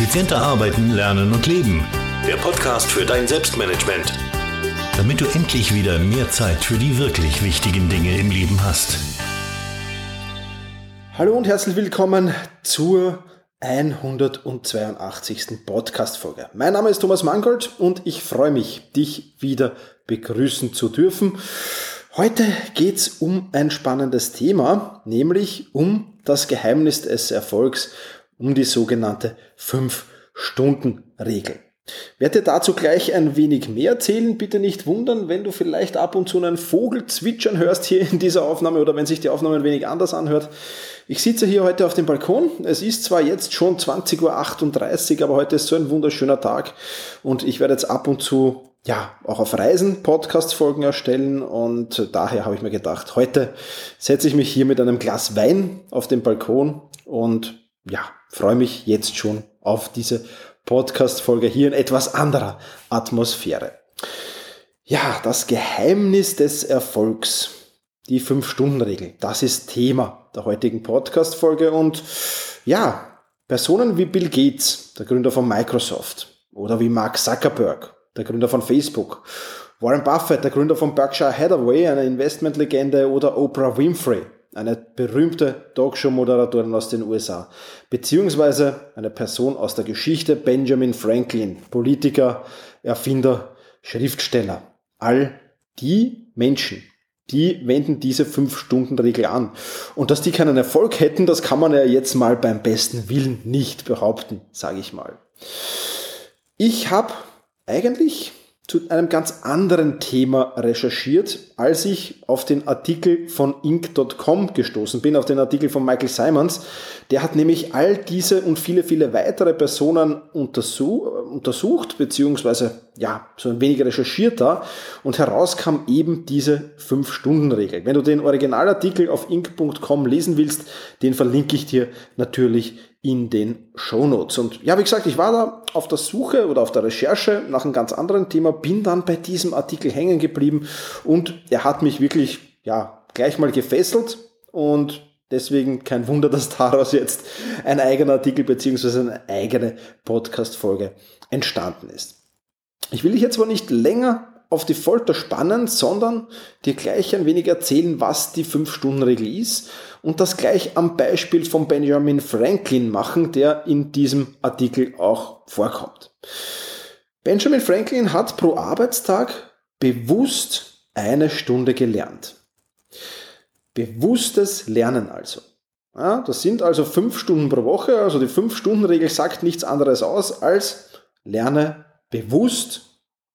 Effizienter arbeiten, lernen und leben. Der Podcast für dein Selbstmanagement. Damit du endlich wieder mehr Zeit für die wirklich wichtigen Dinge im Leben hast. Hallo und herzlich willkommen zur 182. Podcast-Folge. Mein Name ist Thomas Mangold und ich freue mich, dich wieder begrüßen zu dürfen. Heute geht's um ein spannendes Thema, nämlich um das Geheimnis des Erfolgs um die sogenannte 5-Stunden-Regel. Werde dazu gleich ein wenig mehr erzählen. Bitte nicht wundern, wenn du vielleicht ab und zu einen Vogel zwitschern hörst hier in dieser Aufnahme oder wenn sich die Aufnahme ein wenig anders anhört. Ich sitze hier heute auf dem Balkon. Es ist zwar jetzt schon 20.38 Uhr, aber heute ist so ein wunderschöner Tag und ich werde jetzt ab und zu ja, auch auf Reisen Podcast-Folgen erstellen und daher habe ich mir gedacht, heute setze ich mich hier mit einem Glas Wein auf den Balkon und ja, freue mich jetzt schon auf diese Podcast-Folge hier in etwas anderer Atmosphäre. Ja, das Geheimnis des Erfolgs, die Fünf-Stunden-Regel, das ist Thema der heutigen Podcast-Folge und ja, Personen wie Bill Gates, der Gründer von Microsoft, oder wie Mark Zuckerberg, der Gründer von Facebook, Warren Buffett, der Gründer von Berkshire Hathaway, eine Investmentlegende, oder Oprah Winfrey, eine berühmte Talkshow-Moderatorin aus den USA, beziehungsweise eine Person aus der Geschichte, Benjamin Franklin, Politiker, Erfinder, Schriftsteller. All die Menschen, die wenden diese Fünf-Stunden-Regel an. Und dass die keinen Erfolg hätten, das kann man ja jetzt mal beim besten Willen nicht behaupten, sage ich mal. Ich habe eigentlich zu einem ganz anderen Thema recherchiert, als ich auf den Artikel von Inc.com gestoßen bin, auf den Artikel von Michael Simons. Der hat nämlich all diese und viele, viele weitere Personen untersuch, untersucht, beziehungsweise ja, so ein wenig recherchiert da und herauskam eben diese 5-Stunden-Regel. Wenn du den Originalartikel auf inc.com lesen willst, den verlinke ich dir natürlich in den Show Notes. Und ja, wie gesagt, ich war da auf der Suche oder auf der Recherche nach einem ganz anderen Thema, bin dann bei diesem Artikel hängen geblieben und er hat mich wirklich, ja, gleich mal gefesselt und deswegen kein Wunder, dass daraus jetzt ein eigener Artikel beziehungsweise eine eigene Podcast-Folge entstanden ist. Ich will dich jetzt aber nicht länger auf die Folter spannen, sondern dir gleich ein wenig erzählen, was die 5-Stunden-Regel ist und das gleich am Beispiel von Benjamin Franklin machen, der in diesem Artikel auch vorkommt. Benjamin Franklin hat pro Arbeitstag bewusst eine Stunde gelernt. Bewusstes Lernen also. Ja, das sind also fünf Stunden pro Woche, also die Fünf-Stunden-Regel sagt nichts anderes aus als lerne bewusst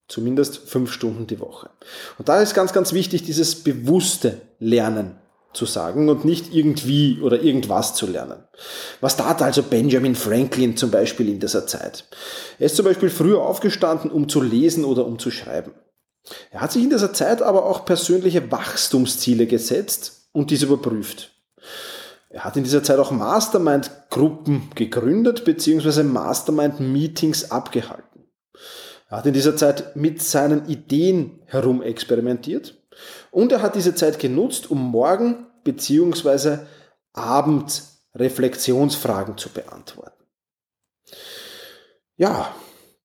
Zumindest fünf Stunden die Woche. Und da ist ganz, ganz wichtig, dieses bewusste Lernen zu sagen und nicht irgendwie oder irgendwas zu lernen. Was tat also Benjamin Franklin zum Beispiel in dieser Zeit? Er ist zum Beispiel früher aufgestanden, um zu lesen oder um zu schreiben. Er hat sich in dieser Zeit aber auch persönliche Wachstumsziele gesetzt und diese überprüft. Er hat in dieser Zeit auch Mastermind-Gruppen gegründet bzw. Mastermind-Meetings abgehalten. Er hat in dieser Zeit mit seinen Ideen herumexperimentiert und er hat diese Zeit genutzt, um morgen bzw. abends Reflexionsfragen zu beantworten. Ja,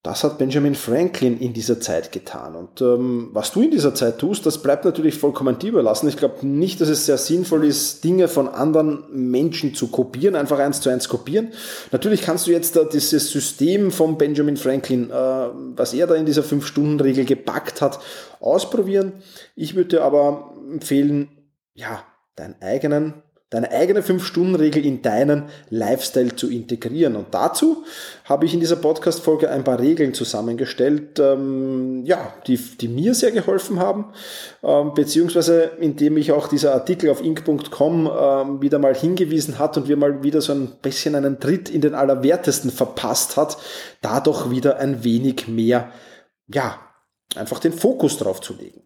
das hat Benjamin Franklin in dieser Zeit getan. Und ähm, was du in dieser Zeit tust, das bleibt natürlich vollkommen dir überlassen. Ich glaube nicht, dass es sehr sinnvoll ist, Dinge von anderen Menschen zu kopieren, einfach eins zu eins kopieren. Natürlich kannst du jetzt da dieses System von Benjamin Franklin, äh, was er da in dieser Fünf-Stunden-Regel gepackt hat, ausprobieren. Ich würde aber empfehlen, ja, deinen eigenen deine eigene 5-Stunden-Regel in deinen Lifestyle zu integrieren. Und dazu habe ich in dieser Podcast-Folge ein paar Regeln zusammengestellt, ähm, ja, die, die mir sehr geholfen haben, ähm, beziehungsweise indem ich auch dieser Artikel auf inc.com ähm, wieder mal hingewiesen hat und wir mal wieder so ein bisschen einen Tritt in den Allerwertesten verpasst hat, da doch wieder ein wenig mehr, ja, einfach den Fokus drauf zu legen.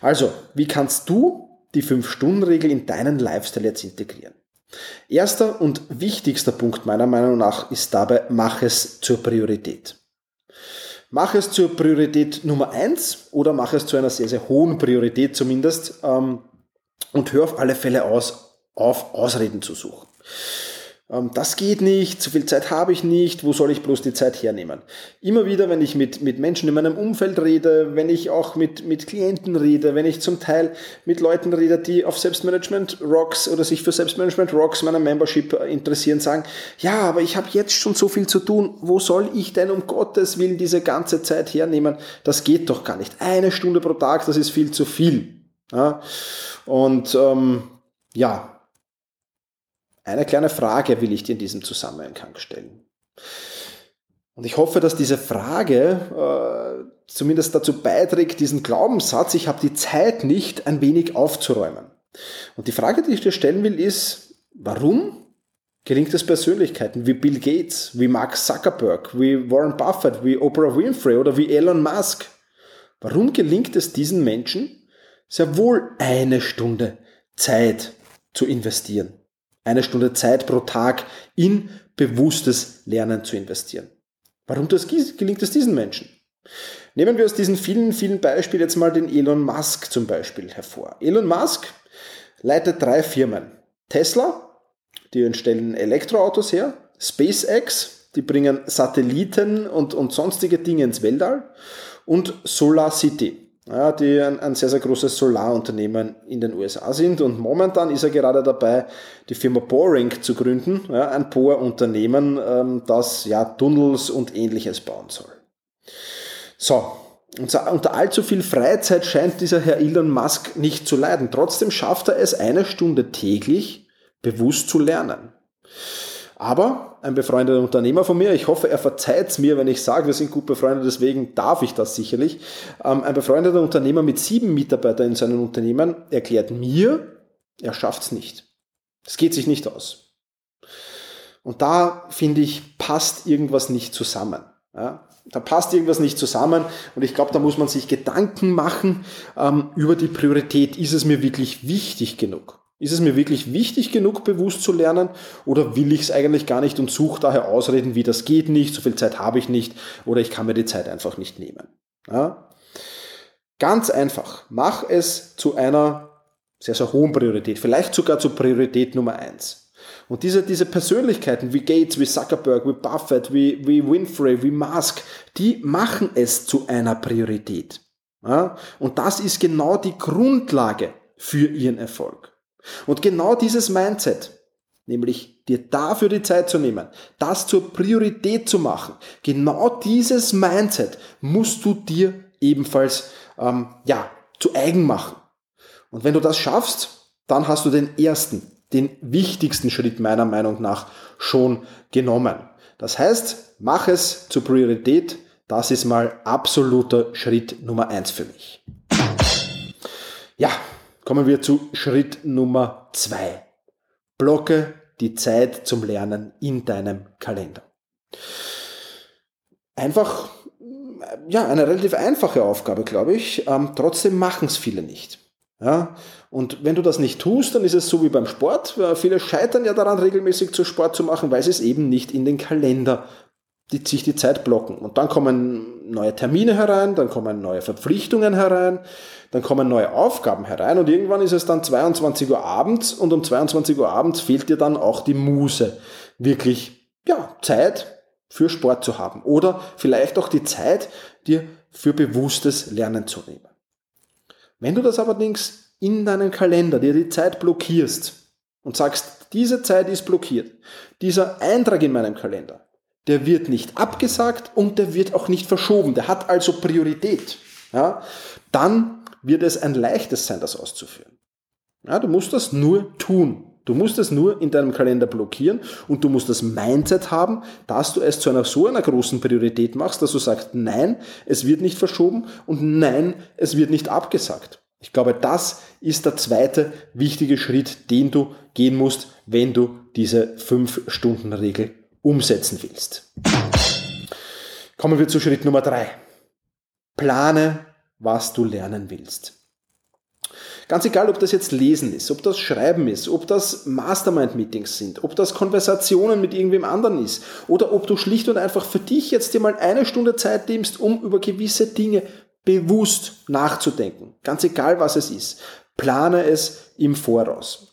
Also, wie kannst du die 5-Stunden-Regel in deinen Lifestyle jetzt integrieren. Erster und wichtigster Punkt meiner Meinung nach ist dabei, mach es zur Priorität. Mach es zur Priorität Nummer eins oder mach es zu einer sehr, sehr hohen Priorität zumindest ähm, und hör auf alle Fälle aus, auf Ausreden zu suchen. Ähm, das geht nicht, zu viel Zeit habe ich nicht, wo soll ich bloß die Zeit hernehmen? Immer wieder, wenn ich mit, mit Menschen in meinem Umfeld rede, wenn ich auch mit, mit Klienten rede, wenn ich zum Teil mit Leuten rede, die auf Selbstmanagement Rocks oder sich für Selbstmanagement Rocks meiner Membership interessieren, sagen, ja, aber ich habe jetzt schon so viel zu tun, wo soll ich denn um Gottes Willen diese ganze Zeit hernehmen? Das geht doch gar nicht. Eine Stunde pro Tag, das ist viel zu viel. Ja? Und ähm, ja, eine kleine Frage will ich dir in diesem Zusammenhang stellen. Und ich hoffe, dass diese Frage äh, zumindest dazu beiträgt, diesen Glaubenssatz, ich habe die Zeit nicht, ein wenig aufzuräumen. Und die Frage, die ich dir stellen will, ist, warum gelingt es Persönlichkeiten wie Bill Gates, wie Mark Zuckerberg, wie Warren Buffett, wie Oprah Winfrey oder wie Elon Musk? Warum gelingt es diesen Menschen, sehr wohl eine Stunde Zeit zu investieren? Eine Stunde Zeit pro Tag in bewusstes Lernen zu investieren. Warum das gelingt es diesen Menschen? Nehmen wir aus diesen vielen, vielen Beispielen jetzt mal den Elon Musk zum Beispiel hervor. Elon Musk leitet drei Firmen. Tesla, die stellen Elektroautos her, SpaceX, die bringen Satelliten und, und sonstige Dinge ins Weltall und Solar City, ja, die ein, ein, sehr, sehr großes Solarunternehmen in den USA sind. Und momentan ist er gerade dabei, die Firma Boring zu gründen, ja, ein Bohrunternehmen, ähm, das ja Tunnels und ähnliches bauen soll. So, unter allzu viel Freizeit scheint dieser Herr Elon Musk nicht zu leiden. Trotzdem schafft er es, eine Stunde täglich bewusst zu lernen. Aber ein befreundeter Unternehmer von mir, ich hoffe, er verzeiht es mir, wenn ich sage, wir sind gut befreundet, deswegen darf ich das sicherlich. Ähm, ein befreundeter Unternehmer mit sieben Mitarbeitern in seinem Unternehmen erklärt mir, er schafft es nicht. Es geht sich nicht aus. Und da finde ich, passt irgendwas nicht zusammen. Ja, da passt irgendwas nicht zusammen und ich glaube, da muss man sich Gedanken machen ähm, über die Priorität. Ist es mir wirklich wichtig genug? Ist es mir wirklich wichtig genug, bewusst zu lernen oder will ich es eigentlich gar nicht und suche daher Ausreden, wie das geht nicht, so viel Zeit habe ich nicht oder ich kann mir die Zeit einfach nicht nehmen. Ja? Ganz einfach, mach es zu einer sehr, sehr hohen Priorität, vielleicht sogar zur Priorität Nummer eins. Und diese, diese Persönlichkeiten wie Gates, wie Zuckerberg, wie Buffett, wie, wie Winfrey, wie Musk, die machen es zu einer Priorität. Ja? Und das ist genau die Grundlage für ihren Erfolg. Und genau dieses Mindset, nämlich dir dafür die Zeit zu nehmen, das zur Priorität zu machen, genau dieses Mindset musst du dir ebenfalls ähm, ja, zu eigen machen. Und wenn du das schaffst, dann hast du den ersten, den wichtigsten Schritt meiner Meinung nach schon genommen. Das heißt, mach es zur Priorität. Das ist mal absoluter Schritt Nummer eins für mich. Ja, Kommen wir zu Schritt Nummer zwei. Blocke die Zeit zum Lernen in deinem Kalender. Einfach, ja, eine relativ einfache Aufgabe, glaube ich. Ähm, trotzdem machen es viele nicht. Ja? Und wenn du das nicht tust, dann ist es so wie beim Sport. Viele scheitern ja daran, regelmäßig zu Sport zu machen, weil sie es eben nicht in den Kalender die sich die Zeit blocken. Und dann kommen neue Termine herein, dann kommen neue Verpflichtungen herein, dann kommen neue Aufgaben herein und irgendwann ist es dann 22 Uhr abends und um 22 Uhr abends fehlt dir dann auch die Muse, wirklich, ja, Zeit für Sport zu haben oder vielleicht auch die Zeit, dir für bewusstes Lernen zu nehmen. Wenn du das allerdings in deinem Kalender dir die Zeit blockierst und sagst, diese Zeit ist blockiert, dieser Eintrag in meinem Kalender, der wird nicht abgesagt und der wird auch nicht verschoben. Der hat also Priorität. Ja, dann wird es ein leichtes sein, das auszuführen. Ja, du musst das nur tun. Du musst es nur in deinem Kalender blockieren und du musst das Mindset haben, dass du es zu einer so einer großen Priorität machst, dass du sagst, nein, es wird nicht verschoben und nein, es wird nicht abgesagt. Ich glaube, das ist der zweite wichtige Schritt, den du gehen musst, wenn du diese 5-Stunden-Regel umsetzen willst. Kommen wir zu Schritt Nummer drei. Plane, was du lernen willst. Ganz egal, ob das jetzt Lesen ist, ob das Schreiben ist, ob das Mastermind-Meetings sind, ob das Konversationen mit irgendwem anderen ist oder ob du schlicht und einfach für dich jetzt dir mal eine Stunde Zeit nimmst, um über gewisse Dinge bewusst nachzudenken. Ganz egal, was es ist. Plane es im Voraus.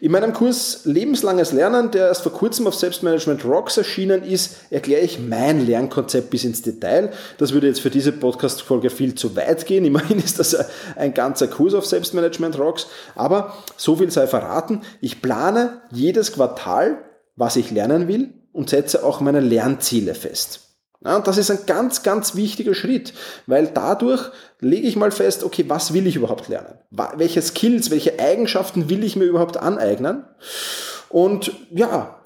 In meinem Kurs Lebenslanges Lernen, der erst vor kurzem auf Selbstmanagement Rocks erschienen ist, erkläre ich mein Lernkonzept bis ins Detail. Das würde jetzt für diese Podcast-Folge viel zu weit gehen. Immerhin ist das ein ganzer Kurs auf Selbstmanagement Rocks. Aber so viel sei verraten. Ich plane jedes Quartal, was ich lernen will und setze auch meine Lernziele fest. Ja, und das ist ein ganz, ganz wichtiger Schritt, weil dadurch lege ich mal fest, okay, was will ich überhaupt lernen? Welche Skills, welche Eigenschaften will ich mir überhaupt aneignen? Und ja,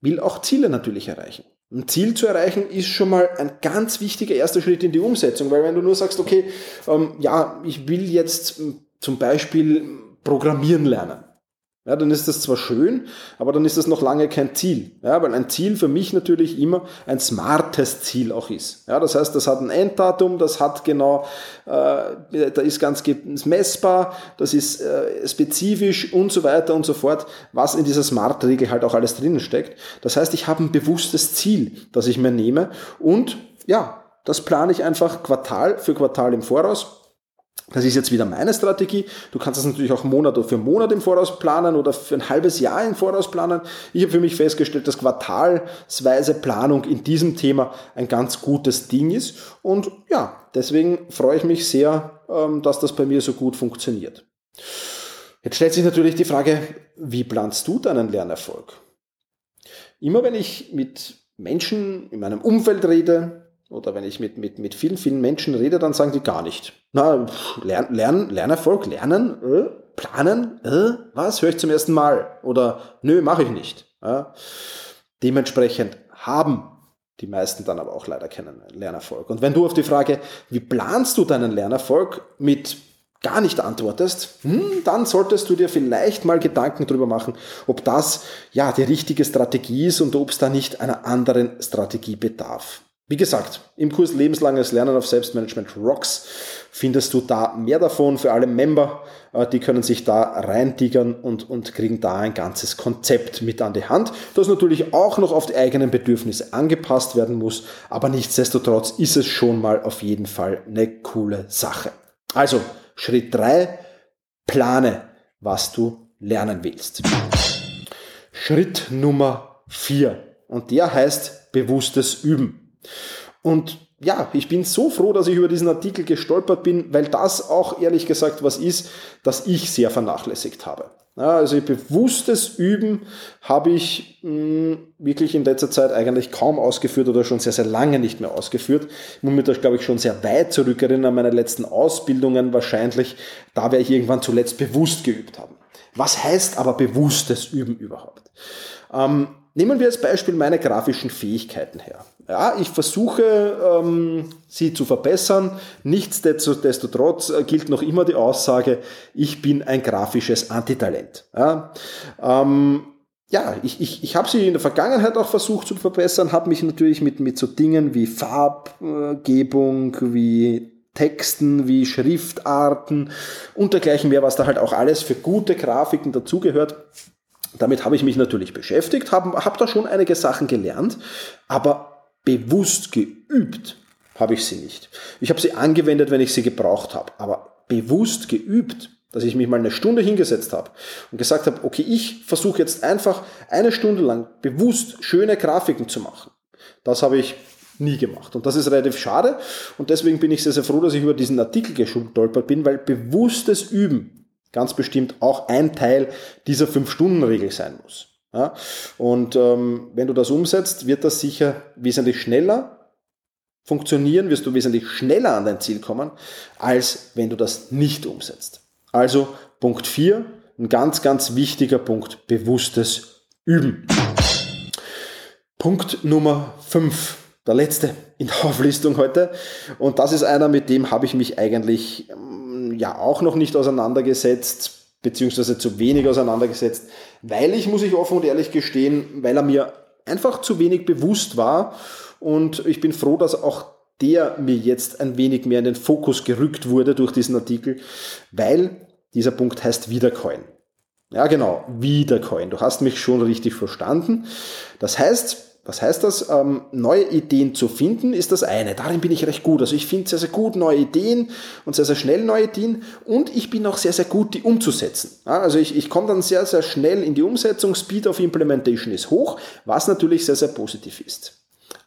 will auch Ziele natürlich erreichen. Ein Ziel zu erreichen ist schon mal ein ganz wichtiger erster Schritt in die Umsetzung, weil wenn du nur sagst, okay, ähm, ja, ich will jetzt zum Beispiel Programmieren lernen, ja, dann ist das zwar schön, aber dann ist das noch lange kein Ziel. Ja, weil ein Ziel für mich natürlich immer ein smartes Ziel auch ist. Ja, das heißt, das hat ein Enddatum, das hat genau, äh, da ist ganz messbar, das ist äh, spezifisch und so weiter und so fort, was in dieser Smart-Regel halt auch alles drinnen steckt. Das heißt, ich habe ein bewusstes Ziel, das ich mir nehme und ja, das plane ich einfach Quartal für Quartal im Voraus das ist jetzt wieder meine Strategie. Du kannst das natürlich auch Monat für Monat im Voraus planen oder für ein halbes Jahr im Voraus planen. Ich habe für mich festgestellt, dass quartalsweise Planung in diesem Thema ein ganz gutes Ding ist. Und ja, deswegen freue ich mich sehr, ähm, dass das bei mir so gut funktioniert. Jetzt stellt sich natürlich die Frage, wie planst du deinen Lernerfolg? Immer wenn ich mit Menschen in meinem Umfeld rede, oder wenn ich mit, mit, mit vielen, vielen Menschen rede, dann sagen die gar nicht. Na, Lern, Lern, Lernerfolg, Lernen, äh, Planen, äh, was, höre ich zum ersten Mal. Oder nö, mache ich nicht. Ja. Dementsprechend haben die meisten dann aber auch leider keinen Lernerfolg. Und wenn du auf die Frage, wie planst du deinen Lernerfolg mit gar nicht antwortest, hm, dann solltest du dir vielleicht mal Gedanken darüber machen, ob das ja die richtige Strategie ist und ob es da nicht einer anderen Strategie bedarf. Wie gesagt, im Kurs Lebenslanges Lernen auf Selbstmanagement Rocks findest du da mehr davon für alle Member. Äh, die können sich da reintigern und, und kriegen da ein ganzes Konzept mit an die Hand, das natürlich auch noch auf die eigenen Bedürfnisse angepasst werden muss. Aber nichtsdestotrotz ist es schon mal auf jeden Fall eine coole Sache. Also, Schritt drei: plane, was du lernen willst. Schritt Nummer vier Und der heißt bewusstes Üben. Und ja, ich bin so froh, dass ich über diesen Artikel gestolpert bin, weil das auch ehrlich gesagt was ist, das ich sehr vernachlässigt habe. Ja, also bewusstes Üben habe ich mh, hm, wirklich in letzter Zeit eigentlich kaum ausgeführt oder schon sehr, sehr lange nicht mehr ausgeführt. Ich muss mich da, glaube ich, schon sehr weit zurückerinnern an meine letzten Ausbildungen wahrscheinlich. Da werde ich irgendwann zuletzt bewusst geübt haben. Was heißt aber bewusstes Üben überhaupt? Ähm, nehmen wir als Beispiel meine grafischen Fähigkeiten her. Ja, ich versuche, ähm, sie zu verbessern. Nichtsdestotrotz äh, gilt noch immer die Aussage, ich bin ein grafisches Antitalent. Ja, ähm, ja ich, ich, ich habe sie in der Vergangenheit auch versucht zu verbessern, habe mich natürlich mit, mit so Dingen wie Farbgebung, wie Texten, wie Schriftarten und dergleichen mehr, was da halt auch alles für gute Grafiken dazugehört. Damit habe ich mich natürlich beschäftigt, habe hab da schon einige Sachen gelernt, aber bewusst geübt habe ich sie nicht. Ich habe sie angewendet, wenn ich sie gebraucht habe, aber bewusst geübt, dass ich mich mal eine Stunde hingesetzt habe und gesagt habe, okay, ich versuche jetzt einfach eine Stunde lang bewusst schöne Grafiken zu machen. Das habe ich nie gemacht. Und das ist relativ schade. Und deswegen bin ich sehr, sehr froh, dass ich über diesen Artikel gestolpert bin, weil bewusstes Üben ganz bestimmt auch ein Teil dieser Fünf-Stunden-Regel sein muss. Ja? Und ähm, wenn du das umsetzt, wird das sicher wesentlich schneller funktionieren, wirst du wesentlich schneller an dein Ziel kommen, als wenn du das nicht umsetzt. Also Punkt 4, ein ganz, ganz wichtiger Punkt, bewusstes Üben. Punkt Nummer 5, der letzte in der Auflistung heute. Und das ist einer, mit dem habe ich mich eigentlich ähm, ja auch noch nicht auseinandergesetzt beziehungsweise zu wenig auseinandergesetzt, weil ich, muss ich offen und ehrlich gestehen, weil er mir einfach zu wenig bewusst war und ich bin froh, dass auch der mir jetzt ein wenig mehr in den Fokus gerückt wurde durch diesen Artikel, weil dieser Punkt heißt Wiedercoin. Ja, genau, Wiedercoin. Du hast mich schon richtig verstanden. Das heißt, Was heißt das? Ähm, neue Ideen zu finden ist das eine. Darin bin ich recht gut. Also ich finde sehr, sehr gut neue Ideen und sehr, sehr schnell neue Ideen und ich bin auch sehr, sehr gut, die umzusetzen. Ja, also ich, ich komme dann sehr, sehr schnell in die Umsetzung. Speed of Implementation ist hoch, was natürlich sehr, sehr positiv ist.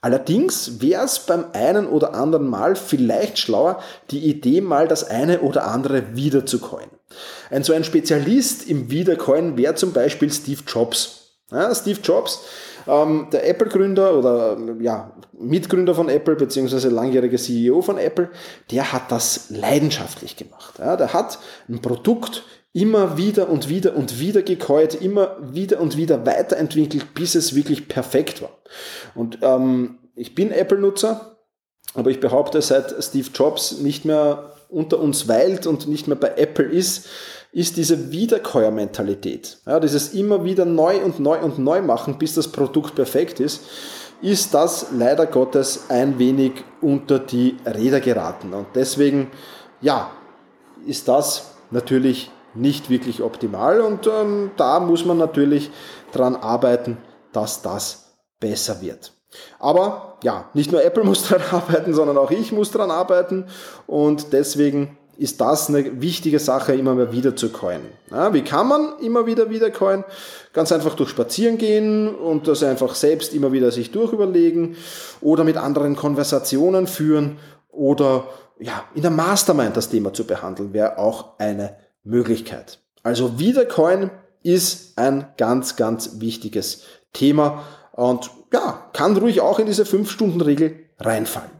Allerdings wäre es beim einen oder anderen Mal vielleicht schlauer, die Idee mal das eine oder andere wiederzucoin. Ein so ein Spezialist im Wiedercoin wäre zum Beispiel Steve Jobs. Ja, Steve Jobs, ähm, der Apple-Gründer oder ja, Mitgründer von Apple beziehungsweise langjähriger CEO von Apple, der hat das leidenschaftlich gemacht. Ja, der hat ein Produkt immer wieder und wieder und wieder gekäut, immer wieder und wieder weiterentwickelt, bis es wirklich perfekt war. Und ähm, ich bin Apple-Nutzer, aber ich behaupte, seit Steve Jobs nicht mehr unter uns weilt und nicht mehr bei Apple ist, ist diese Wiederkäuermentalität. Ja, dieses immer wieder neu und neu und neu machen, bis das Produkt perfekt ist, ist das leider Gottes ein wenig unter die Räder geraten. Und deswegen, ja, ist das natürlich nicht wirklich optimal und ähm, da muss man natürlich dran arbeiten, dass das besser wird. Aber ja, nicht nur Apple muss dran arbeiten, sondern auch ich muss dran arbeiten und deswegen ist das eine wichtige Sache, immer mal wieder zu coinen. Ja, wie kann man immer wieder wieder coinen? Ganz einfach durch Spazieren gehen und das einfach selbst immer wieder sich durchüberlegen oder mit anderen Konversationen führen oder ja, in der Mastermind das Thema zu behandeln, wäre auch eine Möglichkeit. Also Wiedercoin ist ein ganz, ganz wichtiges Thema und ja, kann ruhig auch in diese 5-Stunden-Regel reinfallen.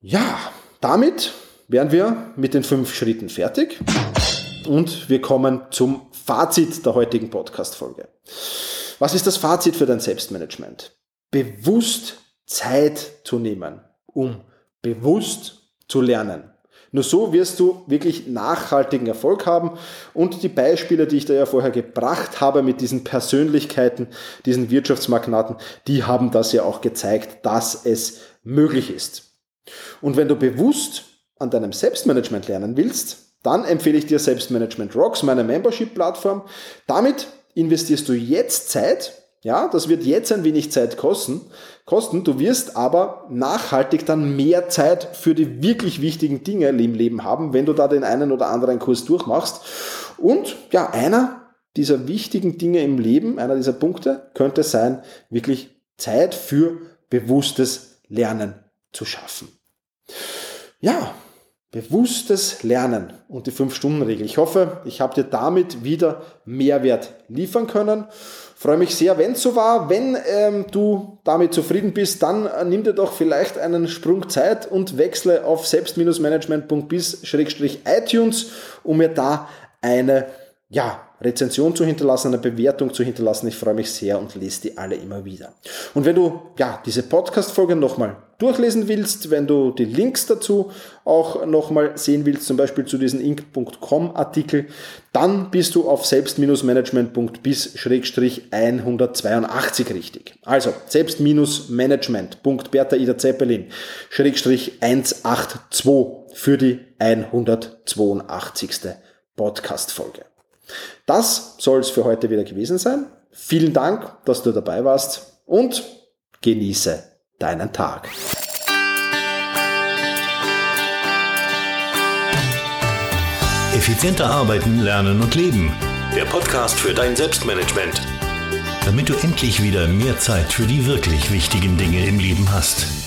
Ja, damit wären wir mit den fünf Schritten fertig und wir kommen zum Fazit der heutigen Podcast-Folge. Was ist das Fazit für dein Selbstmanagement? Bewusst Zeit zu nehmen, um bewusst zu lernen. Nur so wirst du wirklich nachhaltigen Erfolg haben. Und die Beispiele, die ich da ja vorher gebracht habe mit diesen Persönlichkeiten, diesen Wirtschaftsmagnaten, die haben das ja auch gezeigt, dass es möglich ist. Und wenn du bewusst an deinem Selbstmanagement lernen willst, dann empfehle ich dir Selbstmanagement Rocks, meine Membership-Plattform. Damit investierst du jetzt Zeit, ja, das wird jetzt ein wenig Zeit kosten, kosten. Du wirst aber nachhaltig dann mehr Zeit für die wirklich wichtigen Dinge im Leben haben, wenn du da den einen oder anderen Kurs durchmachst. Und ja, einer dieser wichtigen Dinge im Leben, einer dieser Punkte könnte sein, wirklich Zeit für bewusstes Lernen zu schaffen. Ja, bewusstes Lernen und die 5-Stunden-Regel. Ich hoffe, ich habe dir damit wieder Mehrwert liefern können. Freue mich sehr, wenn es so war. Wenn ähm, du damit zufrieden bist, dann äh, nimm dir doch vielleicht einen Sprung Zeit und wechsle auf selbst-management.bis-iTunes, um mir da eine ja, Rezension zu hinterlassen, eine Bewertung zu hinterlassen. Ich freue mich sehr und lese die alle immer wieder. Und wenn du ja, diese Podcast-Folge nochmal durchlesen willst, wenn du die Links dazu auch nochmal sehen willst, zum Beispiel zu diesem inc.com Artikel, dann bist du auf selbst-management.bis-182 richtig. Also selbst-management.bertha Ida Zeppelin 182 für die 182. Podcast-Folge. Das soll es für heute wieder gewesen sein. Vielen Dank, dass du dabei warst und genieße deinen Tag. Effizienter arbeiten, lernen und leben. Der Podcast für dein Selbstmanagement. Damit du endlich wieder mehr Zeit für die wirklich wichtigen Dinge im Leben hast.